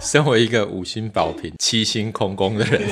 身为一个五星宝瓶、七星空宫的人，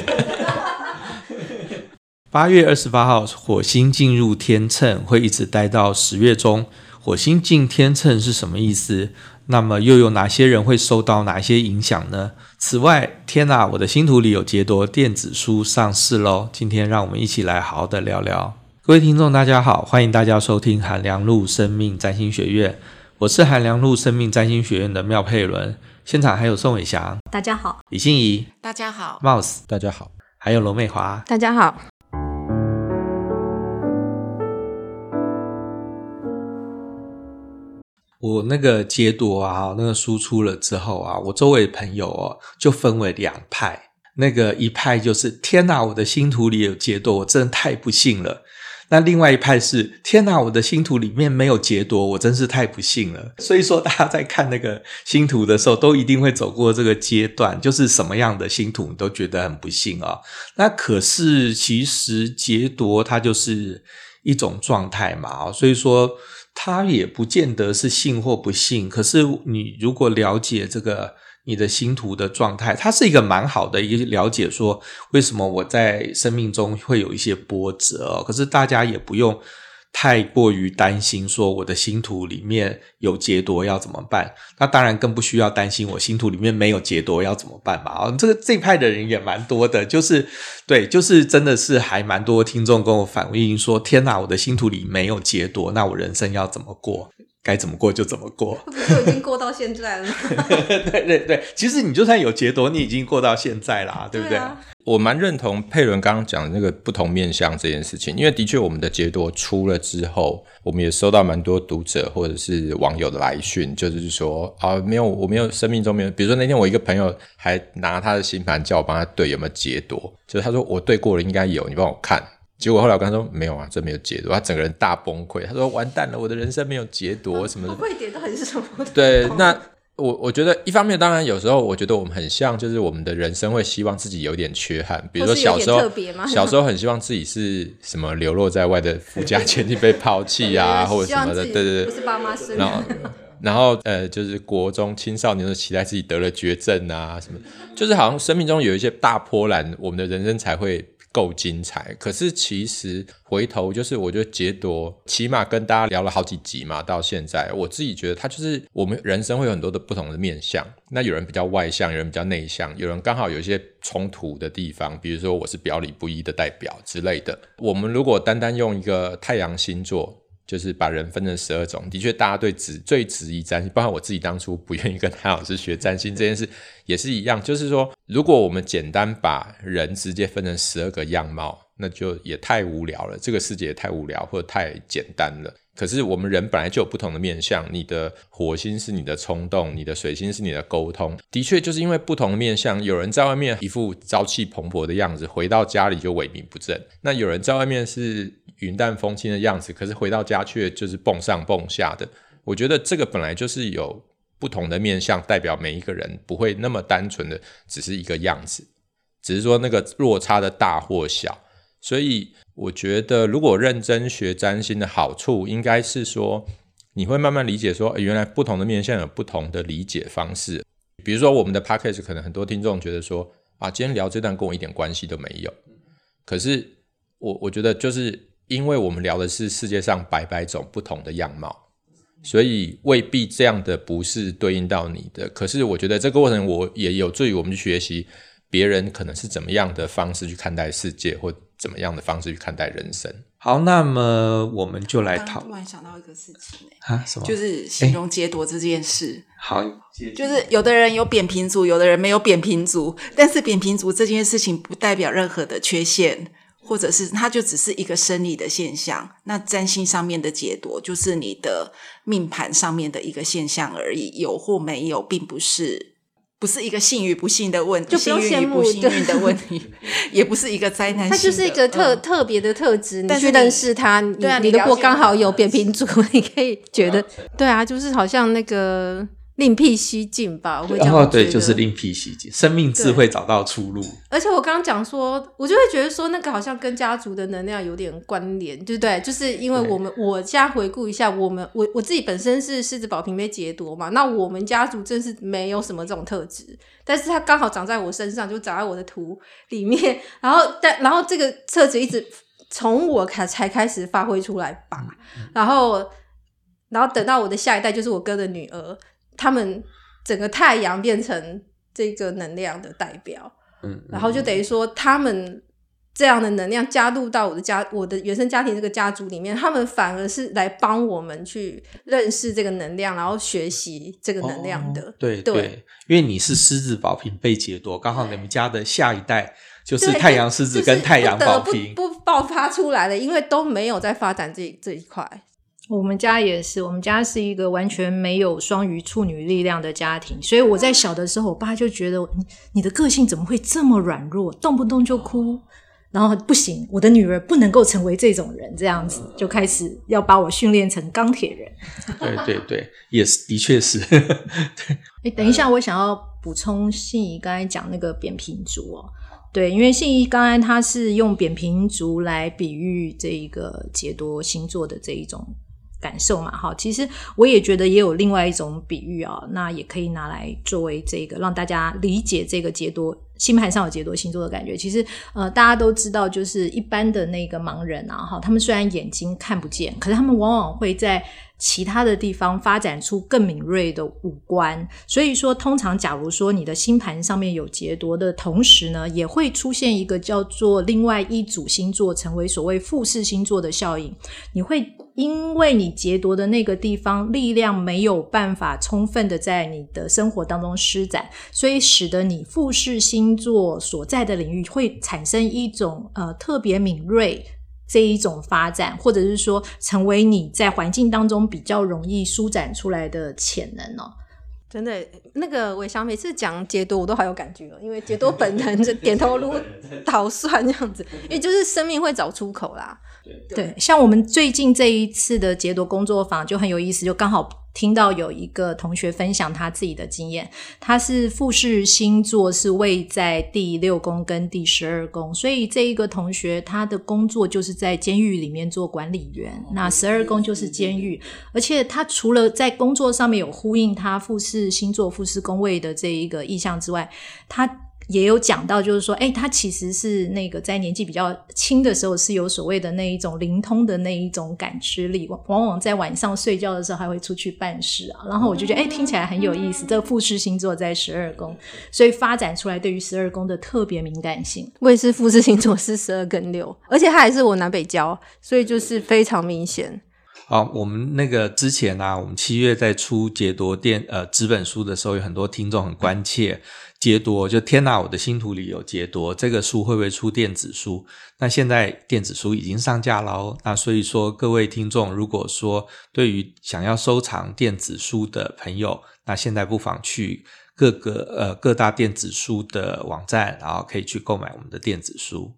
八月二十八号，火星进入天秤，会一直待到十月中。火星进天秤是什么意思？那么又有哪些人会受到哪些影响呢？此外，天哪，我的星图里有杰多电子书上市喽！今天让我们一起来好好的聊聊。各位听众，大家好，欢迎大家收听韩良路生命占星学院，我是韩良路生命占星学院的妙佩伦，现场还有宋伟翔，大家好；李欣怡，大家好。；Mouse，大家好；还有罗美华，大家好。我那个劫夺啊，那个输出了之后啊，我周围朋友哦就分为两派，那个一派就是天哪，我的星图里有劫夺，我真的太不幸了。那另外一派是天哪，我的星图里面没有劫夺，我真是太不幸了。所以说，大家在看那个星图的时候，都一定会走过这个阶段，就是什么样的星图你都觉得很不幸啊。那可是其实劫夺它就是一种状态嘛，所以说。它也不见得是幸或不幸，可是你如果了解这个你的星图的状态，它是一个蛮好的一个了解，说为什么我在生命中会有一些波折。可是大家也不用。太过于担心，说我的星图里面有劫夺要怎么办？那当然更不需要担心，我星图里面没有劫夺要怎么办嘛？啊，这个这一派的人也蛮多的，就是对，就是真的是还蛮多听众跟我反映说：天哪，我的星图里没有劫夺，那我人生要怎么过？该怎么过就怎么过，不就已经过到现在了吗？对对对，其实你就算有劫夺，你已经过到现在啦，对不对？对啊。我蛮认同佩伦刚刚讲的那个不同面向这件事情，因为的确我们的劫夺出了之后，我们也收到蛮多读者或者是网友的来讯，就是说啊，没有，我没有生命中没有，比如说那天我一个朋友还拿他的星盘叫我帮他对有没有劫夺，就是他说我对过了，应该有，你帮我看。结果后来我跟他说没有啊，这没有解读，他整个人大崩溃。他说完蛋了，我的人生没有解读什么的。会点到底是什么？对，那我我觉得一方面当然有时候我觉得我们很像，就是我们的人生会希望自己有点缺憾，比如说小时候小时候很希望自己是什么流落在外的富家千金被抛弃啊，或者什么的，对对对，不是爸妈生的。然后然后呃，就是国中青少年的期待自己得了绝症啊什么，就是好像生命中有一些大波澜，我们的人生才会。够精彩，可是其实回头就是，我觉得杰多，起码跟大家聊了好几集嘛，到现在我自己觉得，他就是我们人生会有很多的不同的面向。那有人比较外向，有人比较内向，有人刚好有一些冲突的地方，比如说我是表里不一的代表之类的。我们如果单单用一个太阳星座。就是把人分成十二种，的确，大家对质最质疑占星，包括我自己当初不愿意跟谭老师学占星这件事也是一样。就是说，如果我们简单把人直接分成十二个样貌，那就也太无聊了，这个世界也太无聊或者太简单了。可是我们人本来就有不同的面相，你的火星是你的冲动，你的水星是你的沟通。的确，就是因为不同的面相，有人在外面一副朝气蓬勃的样子，回到家里就萎靡不振；那有人在外面是。云淡风轻的样子，可是回到家却就是蹦上蹦下的。我觉得这个本来就是有不同的面相，代表每一个人不会那么单纯的只是一个样子，只是说那个落差的大或小。所以我觉得，如果认真学占星的好处，应该是说你会慢慢理解说，原来不同的面相有不同的理解方式。比如说我们的 podcast 可能很多听众觉得说，啊，今天聊这段跟我一点关系都没有。可是我我觉得就是。因为我们聊的是世界上百百种不同的样貌，所以未必这样的不是对应到你的。可是我觉得这个过程我也有助于我们去学习别人可能是怎么样的方式去看待世界，或怎么样的方式去看待人生。好，那么我们就来讨。刚刚突然想到一个事情，啊，什么？就是形容劫夺这件事。好，就是有的人有扁平足，有的人没有扁平足，但是扁平足这件事情不代表任何的缺陷。或者是它就只是一个生理的现象，那占星上面的解读就是你的命盘上面的一个现象而已，有或没有，并不是不是一个幸与不幸的问题，就不用羡慕幸运与不幸运的问题，也不是一个灾难性。它就是一个特、嗯、特别的特质，但是你去认识它，对啊，你如果刚好有扁平足，你可以觉得，对啊，就是好像那个另辟蹊径吧，我会这样觉得。哦，对，就是另辟蹊径，生命智慧找到出路。而且我刚刚讲说，我就会觉得说，那个好像跟家族的能量有点关联，对不对？就是因为我们，我家回顾一下，我们我我自己本身是狮子宝瓶被劫夺嘛，那我们家族真是没有什么这种特质，但是它刚好长在我身上，就长在我的图里面，然后但然后这个特质一直从我开才开始发挥出来吧，然后然后等到我的下一代就是我哥的女儿。他们整个太阳变成这个能量的代表，嗯，然后就等于说，他们这样的能量加入到我的家、我的原生家庭这个家族里面，他们反而是来帮我们去认识这个能量，然后学习这个能量的。哦、对对，对，因为你是狮子宝瓶被解夺，刚好你们家的下一代就是太阳狮子跟太阳宝瓶不爆发出来了，因为都没有在发展这这一块。我们家也是，我们家是一个完全没有双鱼处女力量的家庭，所以我在小的时候，我爸就觉得你你的个性怎么会这么软弱，动不动就哭，然后不行，我的女儿不能够成为这种人，这样子就开始要把我训练成钢铁人。对对对，也是，的确是。对，哎，等一下，我想要补充信怡刚才讲那个扁平足哦，对，因为信仪刚才他是用扁平足来比喻这一个解多星座的这一种。感受嘛，哈，其实我也觉得也有另外一种比喻啊，那也可以拿来作为这个让大家理解这个杰多星盘上有杰多星座的感觉。其实，呃，大家都知道，就是一般的那个盲人啊，哈，他们虽然眼睛看不见，可是他们往往会在。其他的地方发展出更敏锐的五官，所以说，通常假如说你的星盘上面有劫夺的同时呢，也会出现一个叫做另外一组星座成为所谓复式星座的效应。你会因为你劫夺的那个地方力量没有办法充分的在你的生活当中施展，所以使得你复式星座所在的领域会产生一种呃特别敏锐。这一种发展，或者是说成为你在环境当中比较容易舒展出来的潜能哦。真的，那个我想每次讲解多，我都好有感觉哦，因为解多本能就点头如捣蒜这样子，因为就是生命会找出口啦。对，像我们最近这一次的解多工作坊就很有意思，就刚好。听到有一个同学分享他自己的经验，他是复式星座是位在第六宫跟第十二宫，所以这一个同学他的工作就是在监狱里面做管理员，那十二宫就是监狱，而且他除了在工作上面有呼应他复式星座复式宫位的这一个意向之外，他。也有讲到，就是说，哎，他其实是那个在年纪比较轻的时候，是有所谓的那一种灵通的那一种感知力，往往在晚上睡觉的时候还会出去办事啊。然后我就觉得，哎，听起来很有意思。这个复式星座在十二宫，所以发展出来对于十二宫的特别敏感性。我也是复式星座，是十二跟六，而且他还是我南北交，所以就是非常明显。好，我们那个之前啊，我们七月在出杰多电呃纸本书的时候，有很多听众很关切。杰多就天哪！我的星图里有杰多，这个书会不会出电子书？那现在电子书已经上架了哦。那所以说，各位听众，如果说对于想要收藏电子书的朋友，那现在不妨去各个呃各大电子书的网站，然后可以去购买我们的电子书。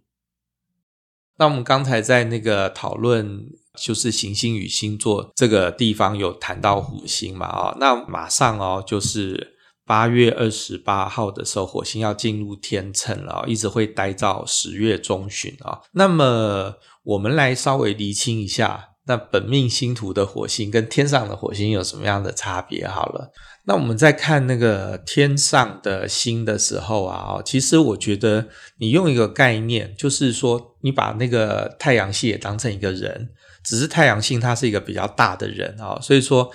那我们刚才在那个讨论，就是行星与星座这个地方有谈到火星嘛？啊，那马上哦，就是。八月二十八号的时候，火星要进入天秤了，一直会待到十月中旬啊。那么，我们来稍微厘清一下，那本命星图的火星跟天上的火星有什么样的差别？好了，那我们在看那个天上的星的时候啊，其实我觉得你用一个概念，就是说你把那个太阳系也当成一个人，只是太阳系它是一个比较大的人啊，所以说。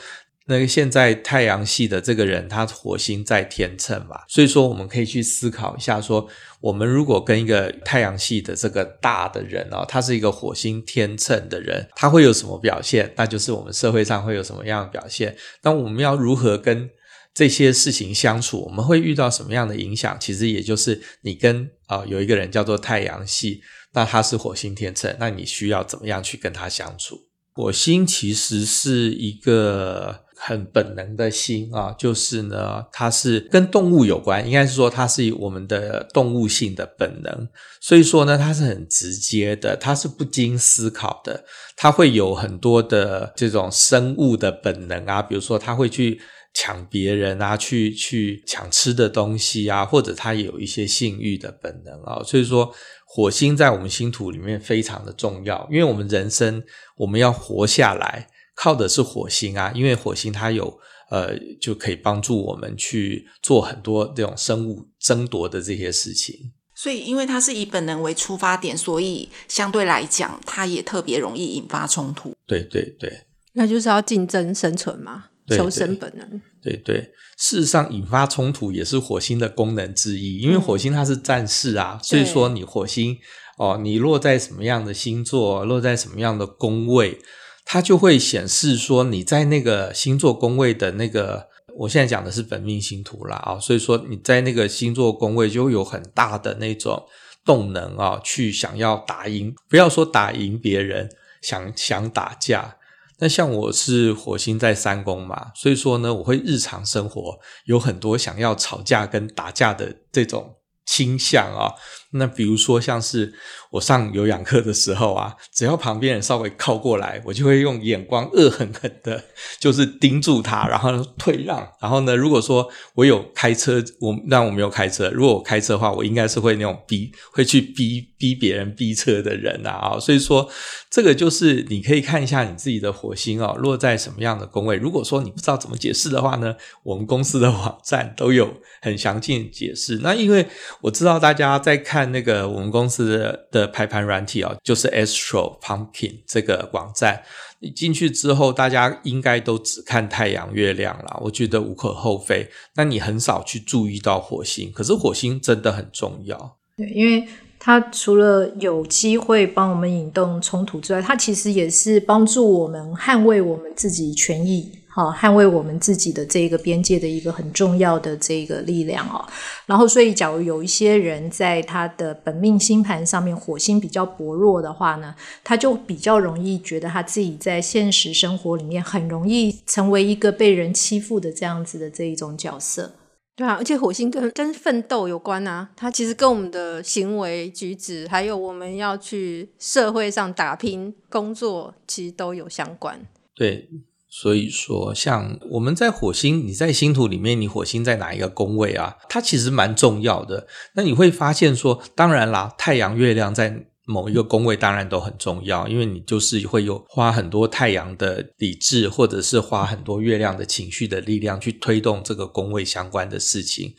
那个现在太阳系的这个人，他火星在天秤嘛，所以说我们可以去思考一下说，我们如果跟一个太阳系的这个大的人哦，他是一个火星天秤的人，他会有什么表现？那就是我们社会上会有什么样的表现？那我们要如何跟这些事情相处？我们会遇到什么样的影响？其实也就是你跟啊、有一个人叫做太阳系，那他是火星天秤，那你需要怎么样去跟他相处？火星其实是一个。很本能的星啊，就是呢，它是跟动物有关，应该是说它是我们的动物性的本能，所以说呢，它是很直接的，它是不经思考的，它会有很多的这种生物的本能啊，比如说它会去抢别人啊，去去抢吃的东西啊，或者他也有一些性欲的本能啊。所以说，火星在我们星图里面非常的重要，因为我们人生我们要活下来，靠的是火星啊，因为火星它有呃就可以帮助我们去做很多这种生物争夺的这些事情。所以，因为它是以本能为出发点，所以相对来讲，它也特别容易引发冲突。对对对，那就是要竞争生存嘛，求生本能。对对，事实上，引发冲突也是火星的功能之一，因为火星它是战士啊，嗯、所以说你火星哦，你落在什么样的星座，落在什么样的宫位，它就会显示说你在那个星座宫位的那个。我现在讲的是本命星图啦啊，所以说你在那个星座宫位就有很大的那种动能啊，去想要打赢，不要说打赢别人，想想打架。那像我是火星在三宫嘛，所以说呢，我会日常生活有很多想要吵架跟打架的这种倾向啊。那比如说，像是我上有氧课的时候啊，只要旁边人稍微靠过来，我就会用眼光恶狠狠的，就是盯住他，然后退让。然后呢，如果说我有开车，我让我没有开车，如果我开车的话，我应该是会那种逼，会去逼逼别人逼车的人啊。所以说，这个就是你可以看一下你自己的火星哦，落在什么样的宫位。如果说你不知道怎么解释的话呢，我们公司的网站都有很详尽解释。那因为我知道大家在看。看那个我们公司的排盘软体啊，就是 Astro Pumpkin 这个网站，你进去之后，大家应该都只看太阳、月亮啦，我觉得无可厚非。那你很少去注意到火星，可是火星真的很重要。对，因为它除了有机会帮我们引动冲突之外，它其实也是帮助我们捍卫我们自己权益。好，捍卫我们自己的这个边界的一个很重要的这个力量哦。然后，所以假如有一些人在他的本命星盘上面火星比较薄弱的话呢，他就比较容易觉得他自己在现实生活里面很容易成为一个被人欺负的这样子的这一种角色。对啊，而且火星跟跟奋斗有关啊，它其实跟我们的行为举止，还有我们要去社会上打拼工作，其实都有相关。对。所以说，像我们在火星，你在星图里面，你火星在哪一个宫位啊？它其实蛮重要的。那你会发现说，当然啦，太阳、月亮在某一个宫位当然都很重要，因为你就是会有花很多太阳的理智，或者是花很多月亮的情绪的力量去推动这个宫位相关的事情。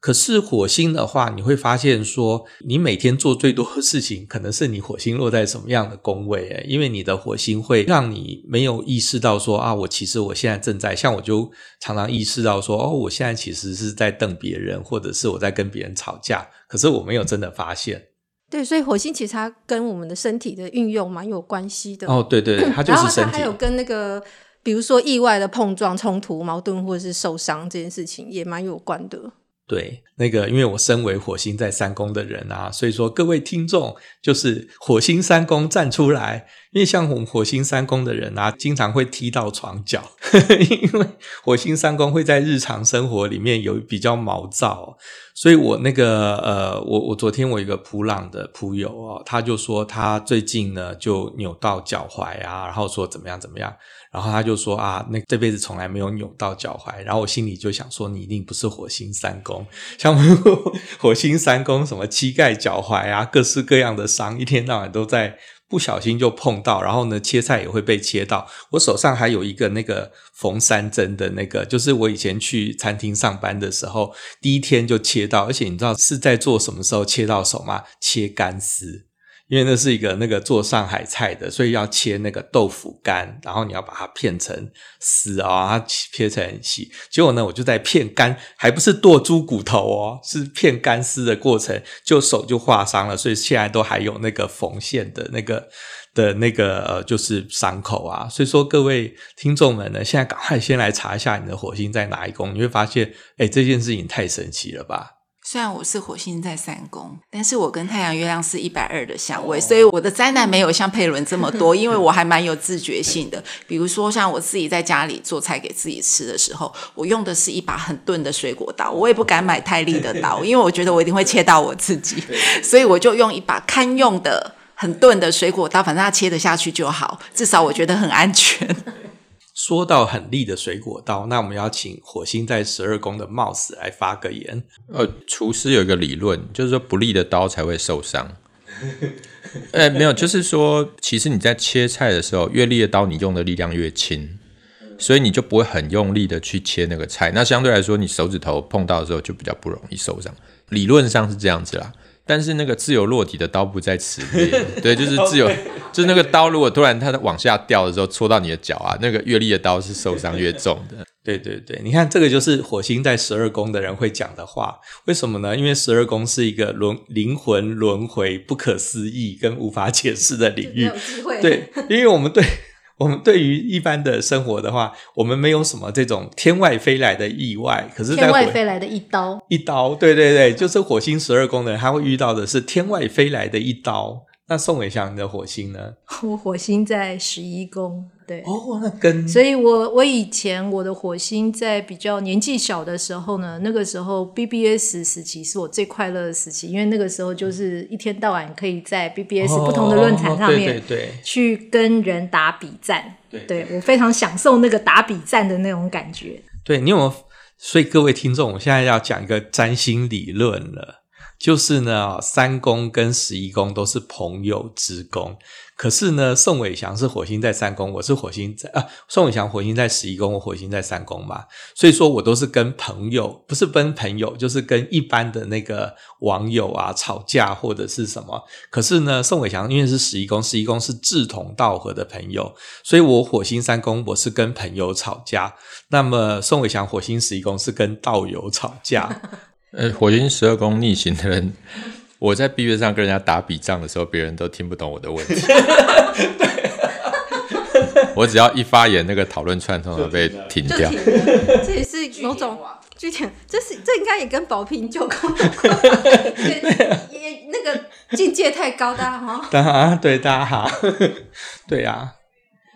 可是火星的话，你会发现说，你每天做最多的事情，可能是你火星落在什么样的宫位诶？因为你的火星会让你没有意识到说啊，我其实我现在正在，像我就常常意识到说，哦，我现在其实是在瞪别人，或者是我在跟别人吵架，可是我没有真的发现。对，所以火星其实它跟我们的身体的运用蛮有关系的。哦，对对对，它就是身体。然后它还有跟那个，比如说意外的碰撞、冲突、矛盾或者是受伤这件事情，也蛮有关的。对，那个，因为我身为火星在三宫的人啊，所以说各位听众就是火星三宫站出来，因为像我们火星三宫的人啊，经常会踢到床脚，因为火星三宫会在日常生活里面有比较毛躁，所以我那个呃，我我昨天我一个普朗的普友哦，他就说他最近呢就扭到脚踝啊，然后说怎么样怎么样。然后他就说啊，那这辈子从来没有扭到脚踝。然后我心里就想说，你一定不是火星三宫，像火星三宫什么膝盖、脚踝啊，各式各样的伤，一天到晚都在不小心就碰到。然后呢，切菜也会被切到。我手上还有一个那个缝三针的那个，就是我以前去餐厅上班的时候，第一天就切到。而且你知道是在做什么时候切到手吗？切干丝。因为那是一个那个做上海菜的，所以要切那个豆腐干，然后你要把它片成丝啊，它切成很细。结果呢，我就在片干，还不是剁猪骨头哦，是片干丝的过程，就手就划伤了，所以现在都还有那个缝线的那个的那个呃，就是伤口啊。所以说各位听众们呢，现在赶快先来查一下你的火星在哪一宫，你会发现，哎，这件事情太神奇了吧。虽然我是火星在三宫，但是我跟太阳、月亮是一百二的相位，所以我的灾难没有像佩伦这么多，因为我还蛮有自觉性的。比如说，像我自己在家里做菜给自己吃的时候，我用的是一把很钝的水果刀，我也不敢买太利的刀，因为我觉得我一定会切到我自己，所以我就用一把堪用的很钝的水果刀，反正它切得下去就好，至少我觉得很安全。说到很利的水果刀，那我们要请火星在十二宫的 Mouse 来发个言。呃，厨师有一个理论，就是说不利的刀才会受伤。哎、欸，没有，就是说，其实你在切菜的时候，越利的刀，你用的力量越轻，所以你就不会很用力的去切那个菜。那相对来说，你手指头碰到的时候就比较不容易受伤。理论上是这样子啦。但是那个自由落体的刀不在此列，对，就是自由，就是那个刀如果突然它往下掉的时候戳到你的脚啊，那个越利的刀是受伤越重的。对对对，你看这个就是火星在十二宫的人会讲的话，为什么呢？因为十二宫是一个轮灵魂轮回、不可思议跟无法解释的领域。对，因为我们对。我们对于一般的生活的话，我们没有什么这种天外飞来的意外，可是在天外飞来的一刀，一刀，对对对，就是火星十二宫的人，他会遇到的是天外飞来的一刀。那宋伟祥，你的火星呢？我火星在十一宫。对哦，那跟所以我，我我以前我的火星在比较年纪小的时候呢，那个时候 BBS 时期是我最快乐的时期，因为那个时候就是一天到晚可以在 BBS 不同的论坛上面，对对对，去跟人打比战，对，对我非常享受那个打比战的那种感觉。对，你有没有？所以各位听众，我现在要讲一个占星理论了，就是呢，三宫跟十一宫都是朋友之宫。可是呢，宋伟祥是火星在三宫，我是火星在啊，宋伟祥火星在十一宫，我火星在三宫嘛，所以说我都是跟朋友，不是跟朋友，就是跟一般的那个网友啊吵架或者是什么。可是呢，宋伟祥因为是十一宫，十一宫是志同道合的朋友，所以我火星三宫我是跟朋友吵架，那么宋伟祥火星十一宫是跟道友吵架。呃，火星十二宫逆行的人。我在 B 站上跟人家打笔仗的时候，别人都听不懂我的问题。我只要一发言，那个讨论串通常被停掉。这也是某种具体，这是这应该也跟宝瓶九宫也那个境界太高，大家好。大家对大家好，对呀，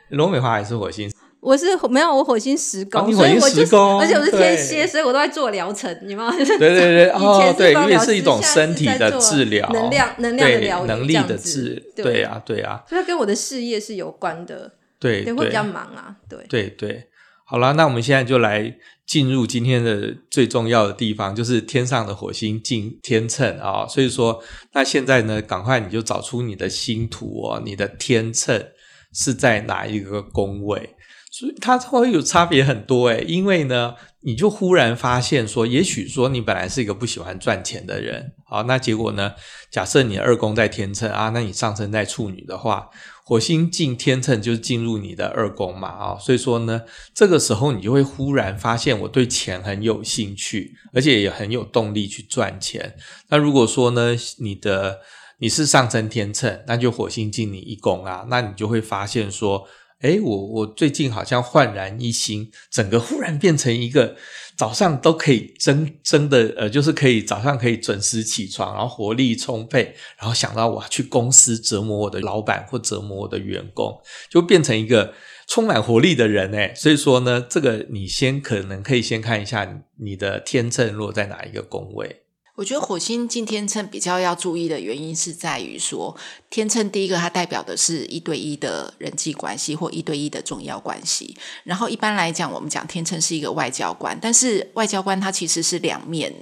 罗美华还是火星。我是没有，我火星十宫，所以我就是，而且我是天蝎，所以我都在做疗程，你们对对对，哦，对，因为是一种身体的治疗，能量能量的疗愈，能力的治，对。啊对啊，所以跟我的事业是有关的，对，会比较忙啊，对。对对，好了，那我们现在就来进入今天的最重要的地方，就是天上的火星进天秤啊，所以说，那现在呢，赶快你就找出你的星图哦，你的天秤是在哪一个宫位？所以它会有差别很多诶，因为呢，你就忽然发现说，也许说你本来是一个不喜欢赚钱的人，好，那结果呢，假设你二宫在天秤啊，那你上升在处女的话，火星进天秤就是进入你的二宫嘛，啊，所以说呢，这个时候你就会忽然发现我对钱很有兴趣，而且也很有动力去赚钱。那如果说呢，你的你是上升天秤，那就火星进你一宫啊，那你就会发现说。诶，我我最近好像焕然一新，整个忽然变成一个早上都可以真真的呃，就是可以早上可以准时起床，然后活力充沛，然后想到我要去公司折磨我的老板或折磨我的员工，就变成一个充满活力的人诶。所以说呢，这个你先可能可以先看一下你的天秤落在哪一个宫位。我觉得火星进天秤比较要注意的原因是在于说，天秤第一个它代表的是一对一的人际关系或一对一的重要关系。然后一般来讲，我们讲天秤是一个外交官，但是外交官他其实是两面，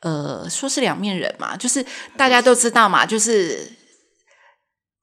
呃，说是两面人嘛，就是大家都知道嘛，就是。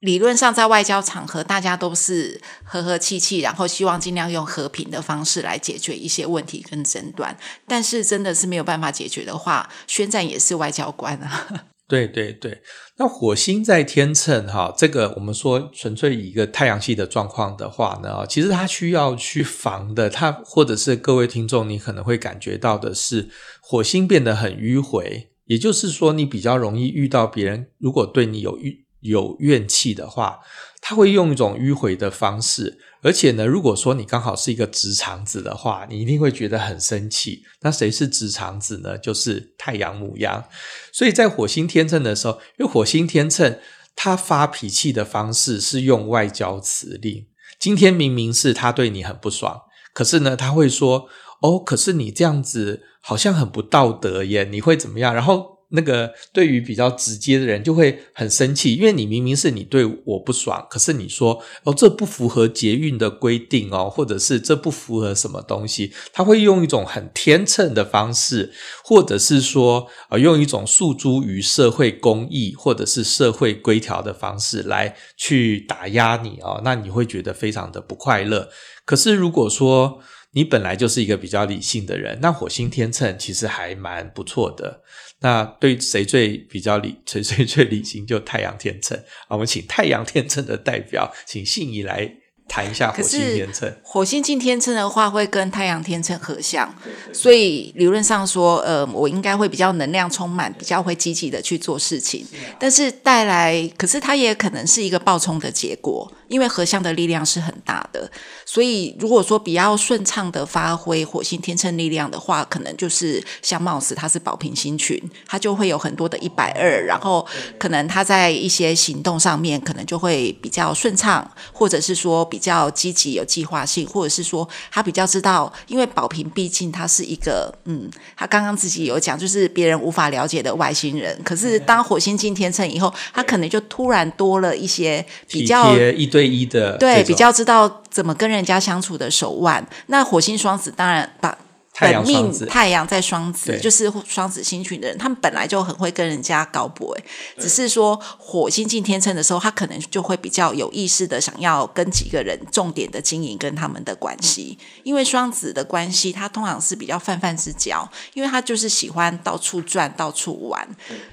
理论上，在外交场合，大家都是和和气气，然后希望尽量用和平的方式来解决一些问题跟争端。但是，真的是没有办法解决的话，宣战也是外交官啊。对对对，那火星在天秤哈，这个我们说纯粹以一个太阳系的状况的话呢，其实它需要去防的，它或者是各位听众，你可能会感觉到的是，火星变得很迂回，也就是说，你比较容易遇到别人如果对你有遇。有怨气的话，他会用一种迂回的方式，而且呢，如果说你刚好是一个直肠子的话，你一定会觉得很生气。那谁是直肠子呢？就是太阳牡羊。所以在火星天秤的时候，因为火星天秤他发脾气的方式是用外交辞令。今天明明是他对你很不爽，可是呢，他会说：“哦，可是你这样子好像很不道德耶，你会怎么样？”然后。那个对于比较直接的人就会很生气，因为你明明是你对我不爽，可是你说哦，这不符合捷运的规定哦，或者是这不符合什么东西，他会用一种很天秤的方式，或者是说呃用一种诉诸于社会公义或者是社会规条的方式来去打压你哦，那你会觉得非常的不快乐。可是如果说你本来就是一个比较理性的人，那火星天秤其实还蛮不错的。那对谁最比较理，谁最最理性，就太阳天秤。我们请太阳天秤的代表，请信仪来。谈一下火星天秤，火星进天秤的话会跟太阳天秤合相，所以理论上说，呃，我应该会比较能量充满，比较会积极的去做事情。但是带来，可是它也可能是一个暴冲的结果，因为合相的力量是很大的。所以如果说比较顺畅的发挥火星天秤力量的话，可能就是像貌似它是宝瓶星群，它就会有很多的一百二，然后可能它在一些行动上面可能就会比较顺畅，或者是说。比较积极、有计划性，或者是说他比较知道，因为宝瓶毕竟他是一个，嗯，他刚刚自己有讲，就是别人无法了解的外星人。可是当火星进天秤以后，他可能就突然多了一些比较一对一的，对，比较知道怎么跟人家相处的手腕。那火星双子当然把。本命太阳在双子，就是双子星群的人，他们本来就很会跟人家搞博，只是说火星进天秤的时候，他可能就会比较有意识的想要跟几个人重点的经营跟他们的关系，因为双子的关系，他通常是比较泛泛之交，因为他就是喜欢到处转、到处玩，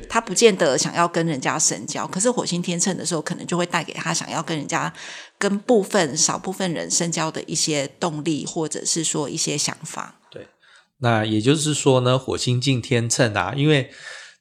他不见得想要跟人家深交。可是火星天秤的时候，可能就会带给他想要跟人家、跟部分少部分人深交的一些动力，或者是说一些想法。那也就是说呢，火星进天秤啊，因为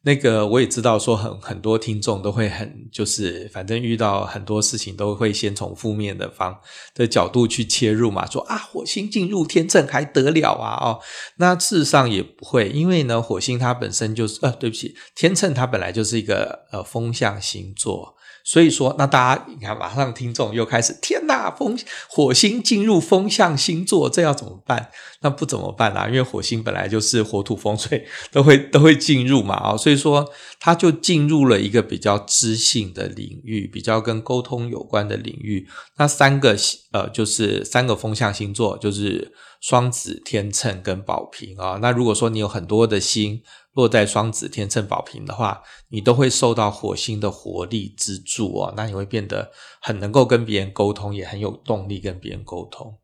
那个我也知道说很很多听众都会很就是反正遇到很多事情都会先从负面的方的角度去切入嘛，说啊火星进入天秤还得了啊哦，那事实上也不会，因为呢火星它本身就是呃对不起，天秤它本来就是一个呃风象星座。所以说，那大家你看，马上听众又开始，天呐，风火星进入风象星座，这要怎么办？那不怎么办啊？因为火星本来就是火土风水都会都会进入嘛，啊，所以说它就进入了一个比较知性的领域，比较跟沟通有关的领域。那三个呃，就是三个风象星座，就是双子、天秤跟宝瓶啊。那如果说你有很多的星。落在双子、天秤、宝瓶的话，你都会受到火星的活力资助哦。那你会变得很能够跟别人沟通，也很有动力跟别人沟通。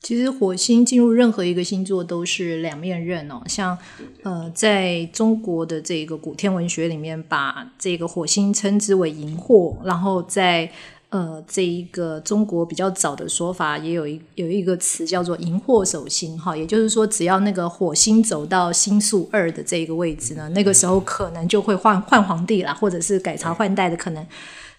其实火星进入任何一个星座都是两面刃哦。像呃，在中国的这个古天文学里面，把这个火星称之为荧惑，然后在。呃，这一个中国比较早的说法，也有一有一个词叫做“荧惑守星”哈，也就是说，只要那个火星走到星宿二的这个位置呢，那个时候可能就会换换皇帝了，或者是改朝换代的可能。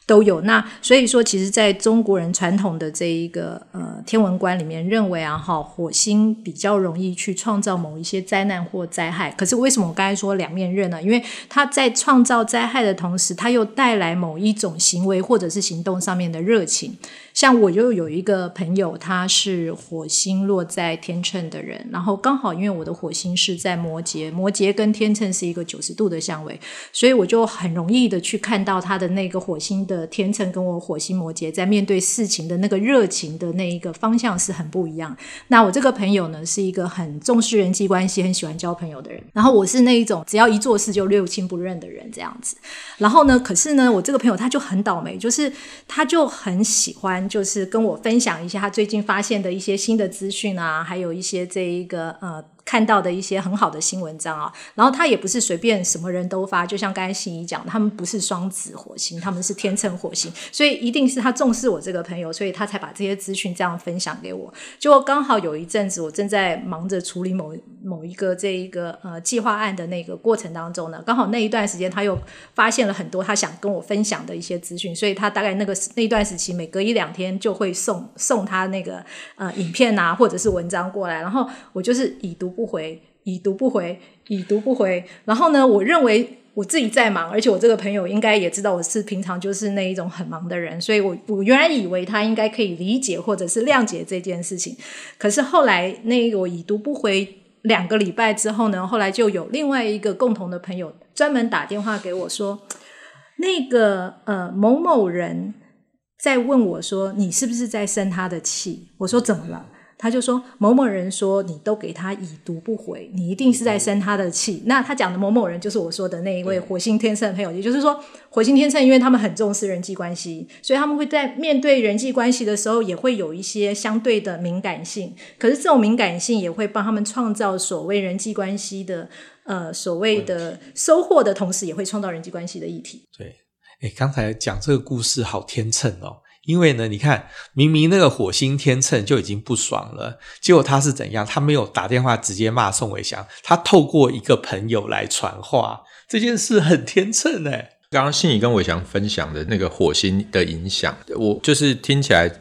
都有那，所以说，其实在中国人传统的这一个呃天文观里面，认为啊哈，火星比较容易去创造某一些灾难或灾害。可是为什么我刚才说两面刃呢？因为它在创造灾害的同时，它又带来某一种行为或者是行动上面的热情。像我就有一个朋友，他是火星落在天秤的人，然后刚好因为我的火星是在摩羯，摩羯跟天秤是一个九十度的相位，所以我就很容易的去看到他的那个火星的天秤跟我火星摩羯在面对事情的那个热情的那一个方向是很不一样。那我这个朋友呢，是一个很重视人际关系、很喜欢交朋友的人，然后我是那一种只要一做事就六亲不认的人这样子。然后呢，可是呢，我这个朋友他就很倒霉，就是他就很喜欢。就是跟我分享一下他最近发现的一些新的资讯啊，还有一些这一个呃。看到的一些很好的新文章啊，然后他也不是随便什么人都发，就像刚才心仪讲，他们不是双子火星，他们是天秤火星，所以一定是他重视我这个朋友，所以他才把这些资讯这样分享给我。就刚好有一阵子，我正在忙着处理某某一个这一个呃计划案的那个过程当中呢，刚好那一段时间他又发现了很多他想跟我分享的一些资讯，所以他大概那个那一段时期每隔一两天就会送送他那个呃影片啊或者是文章过来，然后我就是已读不回，已读不回，已读不回。然后呢，我认为我自己在忙，而且我这个朋友应该也知道我是平常就是那一种很忙的人，所以我我原来以为他应该可以理解或者是谅解这件事情。可是后来那个我已读不回两个礼拜之后呢，后来就有另外一个共同的朋友专门打电话给我说，那个呃某某人在问我说，你是不是在生他的气？我说怎么了？他就说某某人说你都给他已读不回，你一定是在生他的气。那他讲的某某人就是我说的那一位火星天秤的朋友，也就是说火星天秤，因为他们很重视人际关系，所以他们会在面对人际关系的时候也会有一些相对的敏感性。可是这种敏感性也会帮他们创造所谓人际关系的呃所谓的收获的同时，也会创造人际关系的议题。对，哎，刚才讲这个故事好天秤哦。因为呢，你看，明明那个火星天秤就已经不爽了，结果他是怎样？他没有打电话直接骂宋伟祥，他透过一个朋友来传话，这件事很天秤哎。刚刚信宇跟伟祥分享的那个火星的影响，我就是听起来，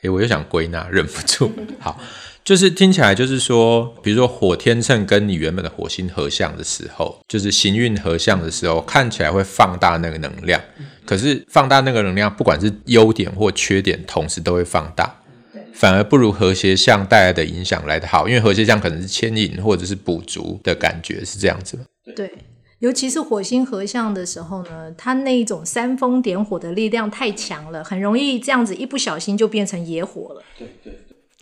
诶，我又想归纳，忍不住，好。就是听起来就是说，比如说火天秤跟你原本的火星合相的时候，就是行运合相的时候，看起来会放大那个能量。可是放大那个能量，不管是优点或缺点，同时都会放大，反而不如和谐相带来的影响来得好。因为和谐相可能是牵引或者是补足的感觉，是这样子。对，尤其是火星合相的时候呢，它那一种煽风点火的力量太强了，很容易这样子一不小心就变成野火了。对对。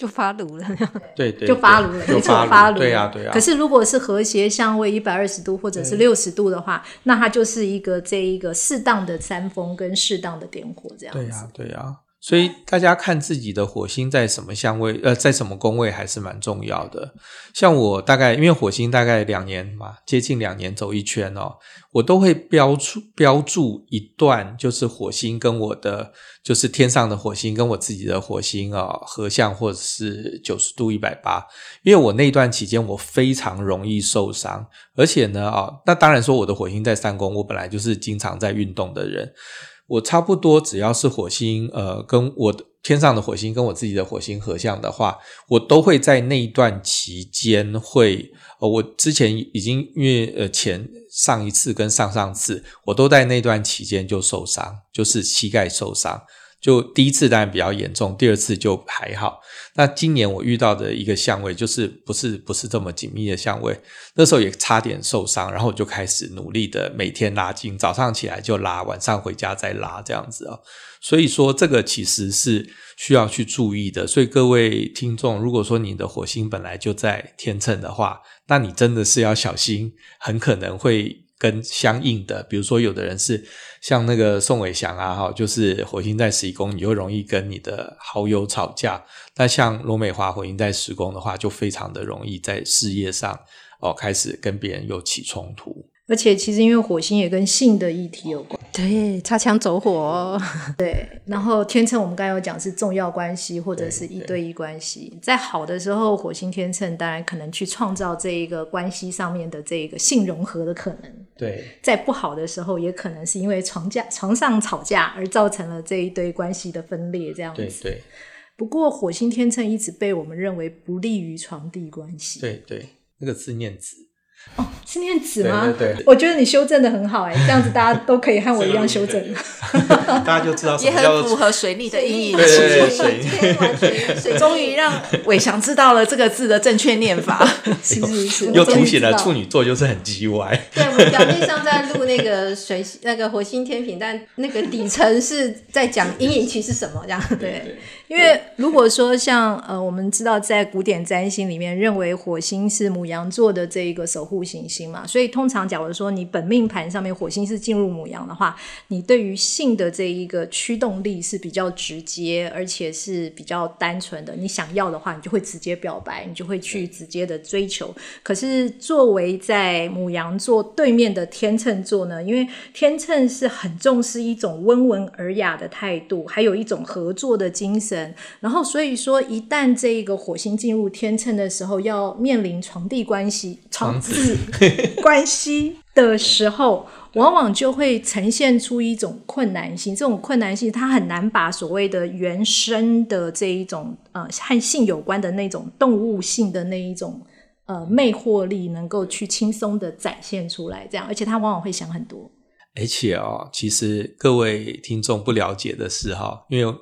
就发炉了，对对，就发炉了，就发炉。对呀对呀。可是如果是和谐相位一百二十度或者是六十度的话，那它就是一个这一个适当的扇风跟适当的点火这样子。对呀对呀。所以大家看自己的火星在什么相位，呃，在什么宫位还是蛮重要的。像我大概因为火星大概两年嘛，接近两年走一圈哦，我都会标出标注一段，就是火星跟我的，就是天上的火星跟我自己的火星啊、哦、合相，或者是九十度一百八。因为我那段期间我非常容易受伤，而且呢啊、哦，那当然说我的火星在三宫，我本来就是经常在运动的人。我差不多只要是火星，呃，跟我天上的火星跟我自己的火星合相的话，我都会在那一段期间会，呃，我之前已经因为呃前上一次跟上上次，我都在那段期间就受伤，就是膝盖受伤。就第一次当然比较严重，第二次就还好。那今年我遇到的一个相位就是不是不是这么紧密的相位，那时候也差点受伤，然后我就开始努力的每天拉筋，早上起来就拉，晚上回家再拉这样子哦。所以说这个其实是需要去注意的。所以各位听众，如果说你的火星本来就在天秤的话，那你真的是要小心，很可能会。跟相应的，比如说有的人是像那个宋伟祥啊，哈，就是火星在十一宫，你就容易跟你的好友吵架。那像罗美华火星在十宫的话，就非常的容易在事业上哦开始跟别人又起冲突。而且其实因为火星也跟性的议题有关，对，擦枪走火哦，对。然后天秤我们刚才有讲是重要关系或者是一对一关系，在好的时候，火星天秤当然可能去创造这一个关系上面的这一个性融合的可能。对，在不好的时候，也可能是因为床架床上吵架而造成了这一堆关系的分裂，这样子。对对。不过火星天秤一直被我们认为不利于床地关系。对对，那个字念子。哦，是念子吗？对，对，对，我觉得你修正的很好哎，这样子大家都可以和我一样修正。大家就知道什么叫也很符合水逆的意义。对对对，水逆。终于让伟翔知道了这个字的正确念法。是是是，又凸显了处女座就是很叽歪。对，我们表面上在录那个水那个火星天平，但那个底层是在讲阴影期是什么这样。对，对，因为如果说像呃，我们知道在古典占星里面认为火星是母羊座的这一个守护。行星嘛，所以通常假如说你本命盘上面火星是进入母羊的话，你对于性的这一个驱动力是比较直接，而且是比较单纯的。你想要的话，你就会直接表白，你就会去直接的追求。可是作为在母羊座对面的天秤座呢，因为天秤是很重视一种温文尔雅的态度，还有一种合作的精神。然后所以说，一旦这一个火星进入天秤的时候，要面临床地关系，床子。关系的时候，往往就会呈现出一种困难性。这种困难性，它很难把所谓的原生的这一种呃和性有关的那种动物性的那一种呃魅惑力，能够去轻松的展现出来。这样，而且他往往会想很多。而且哦，其实各位听众不了解的是哈，因为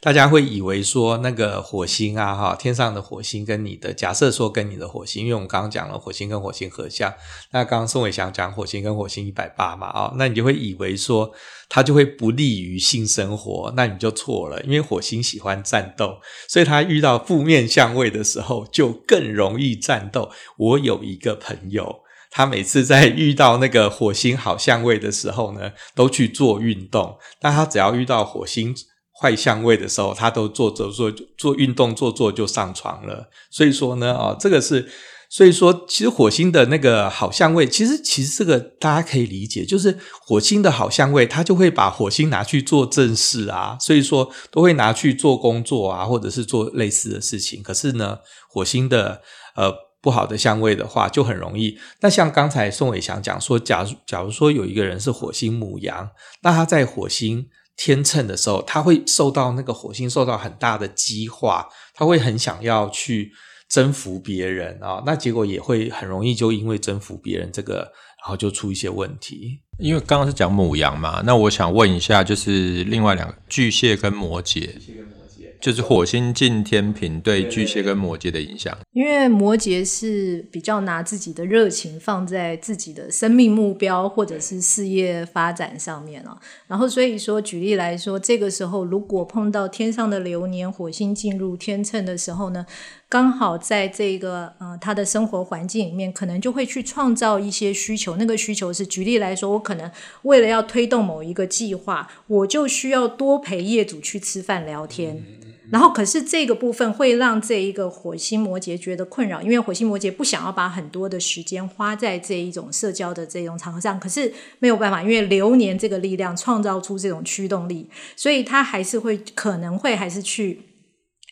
大家会以为说那个火星啊，哈，天上的火星跟你的假设说跟你的火星，因为我们刚刚讲了火星跟火星合相，那刚刚宋伟祥讲火星跟火星一百八嘛，啊，那你就会以为说它就会不利于性生活，那你就错了，因为火星喜欢战斗，所以他遇到负面相位的时候就更容易战斗。我有一个朋友。他每次在遇到那个火星好相位的时候呢，都去做运动。但他只要遇到火星坏相位的时候，他都做做做做运动，做做就上床了。所以说呢，哦，这个是，所以说其实火星的那个好相位，其实其实这个大家可以理解，就是火星的好相位，他就会把火星拿去做正事啊，所以说都会拿去做工作啊，或者是做类似的事情。可是呢，火星的呃。不好的相位的话，就很容易。那像刚才宋伟祥讲说，假如假如说有一个人是火星牡羊，那他在火星天秤的时候，他会受到那个火星受到很大的激化，他会很想要去征服别人啊、哦。那结果也会很容易就因为征服别人这个，然后就出一些问题。因为刚刚是讲母羊嘛，那我想问一下，就是另外两个巨蟹跟摩羯。就是火星进天平对巨蟹跟摩羯的影响，因为摩羯是比较拿自己的热情放在自己的生命目标或者是事业发展上面了。然后所以说，举例来说，这个时候如果碰到天上的流年火星进入天秤的时候呢，刚好在这个呃他的生活环境里面，可能就会去创造一些需求。那个需求是举例来说，我可能为了要推动某一个计划，我就需要多陪业主去吃饭聊天。然后，可是这个部分会让这一个火星摩羯觉得困扰，因为火星摩羯不想要把很多的时间花在这一种社交的这种场合上。可是没有办法，因为流年这个力量创造出这种驱动力，所以他还是会可能会还是去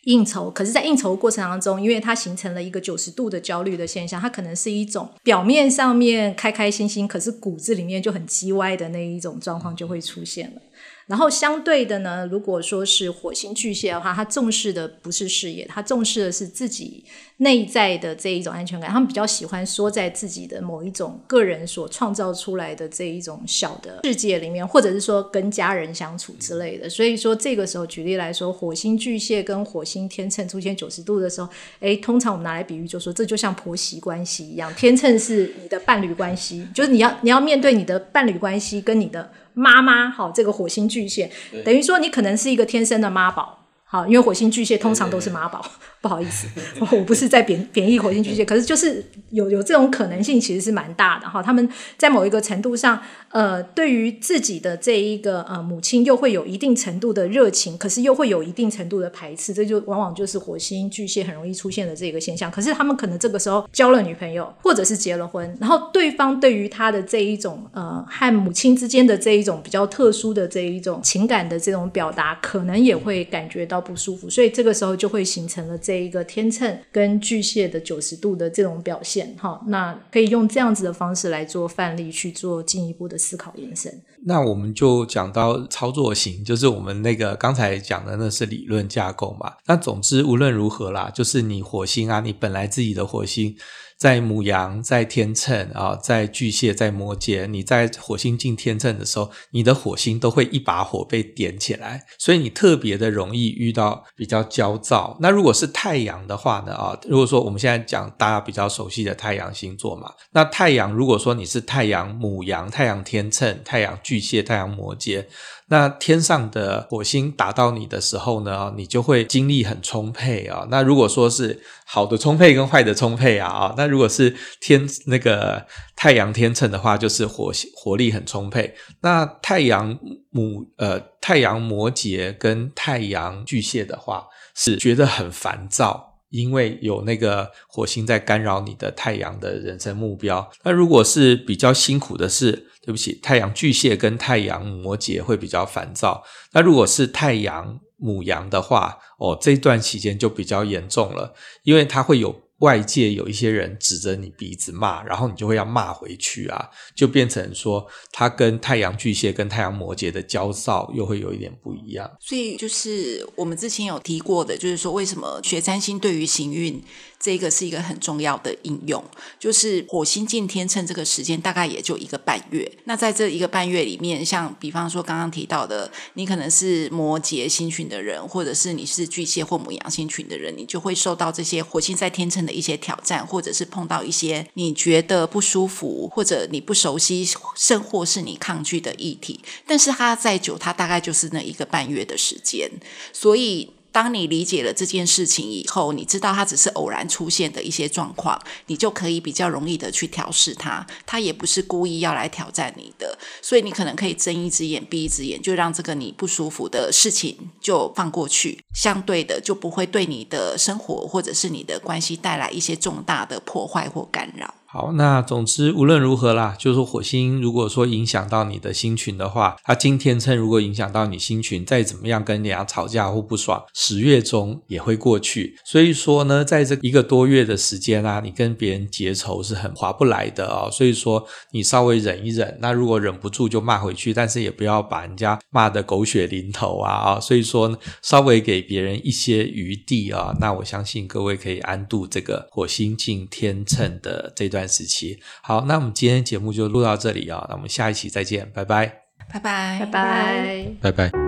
应酬。可是，在应酬过程当中，因为它形成了一个九十度的焦虑的现象，它可能是一种表面上面开开心心，可是骨子里面就很叽歪的那一种状况就会出现了。然后相对的呢，如果说是火星巨蟹的话，他重视的不是事业，他重视的是自己内在的这一种安全感。他们比较喜欢缩在自己的某一种个人所创造出来的这一种小的世界里面，或者是说跟家人相处之类的。所以说这个时候，举例来说，火星巨蟹跟火星天秤出现九十度的时候，诶，通常我们拿来比喻，就说这就像婆媳关系一样，天秤是你的伴侣关系，就是你要你要面对你的伴侣关系跟你的。妈妈，好，这个火星巨蟹，等于说你可能是一个天生的妈宝，好，因为火星巨蟹通常都是妈宝。不好意思，我不是在贬贬义火星巨蟹，可是就是有有这种可能性，其实是蛮大的哈。他们在某一个程度上，呃，对于自己的这一个呃母亲，又会有一定程度的热情，可是又会有一定程度的排斥，这就往往就是火星巨蟹很容易出现的这个现象。可是他们可能这个时候交了女朋友，或者是结了婚，然后对方对于他的这一种呃和母亲之间的这一种比较特殊的这一种情感的这种表达，可能也会感觉到不舒服，所以这个时候就会形成了这。一个天秤跟巨蟹的九十度的这种表现，哈，那可以用这样子的方式来做范例去做进一步的思考延伸。那我们就讲到操作型，就是我们那个刚才讲的那是理论架构嘛。那总之无论如何啦，就是你火星啊，你本来自己的火星。在母羊，在天秤啊，在巨蟹，在摩羯，你在火星进天秤的时候，你的火星都会一把火被点起来，所以你特别的容易遇到比较焦躁。那如果是太阳的话呢？啊，如果说我们现在讲大家比较熟悉的太阳星座嘛，那太阳如果说你是太阳母羊、太阳天秤、太阳巨蟹、太阳摩羯。那天上的火星打到你的时候呢，你就会精力很充沛啊。那如果说是好的充沛跟坏的充沛啊，啊，那如果是天那个太阳天秤的话，就是火活力很充沛。那太阳母呃太阳摩羯跟太阳巨蟹的话，是觉得很烦躁，因为有那个火星在干扰你的太阳的人生目标。那如果是比较辛苦的是。对不起，太阳巨蟹跟太阳摩羯会比较烦躁。那如果是太阳母羊的话，哦，这段期间就比较严重了，因为它会有外界有一些人指着你鼻子骂，然后你就会要骂回去啊，就变成说，它跟太阳巨蟹跟太阳摩羯的焦躁又会有一点不一样。所以就是我们之前有提过的，就是说为什么学占星对于行运这个是一个很重要的应用，就是火星进天秤这个时间大概也就一个半月。那在这一个半月里面，像比方说刚刚提到的，你可能是摩羯星群的人，或者是你是巨蟹或牡羊星群的人，你就会受到这些火星在天秤的一些挑战，或者是碰到一些你觉得不舒服，或者你不熟悉，甚或是你抗拒的议题。但是它再久，它大概就是那一个半月的时间，所以。当你理解了这件事情以后，你知道它只是偶然出现的一些状况，你就可以比较容易的去调试它。它也不是故意要来挑战你的，所以你可能可以睁一只眼闭一只眼，就让这个你不舒服的事情就放过去。相对的，就不会对你的生活或者是你的关系带来一些重大的破坏或干扰。好，那总之无论如何啦，就是火星如果说影响到你的星群的话，它进天秤如果影响到你星群，再怎么样跟人家吵架或不爽，十月中也会过去。所以说呢，在这一个多月的时间啊，你跟别人结仇是很划不来的哦。所以说你稍微忍一忍，那如果忍不住就骂回去，但是也不要把人家骂得狗血淋头啊啊。所以说，稍微给别人一些余地啊，那我相信各位可以安度这个火星进天秤的这段时期，好，那我们今天节目就录到这里啊，那我们下一期再见，拜拜，拜拜，拜拜，拜拜。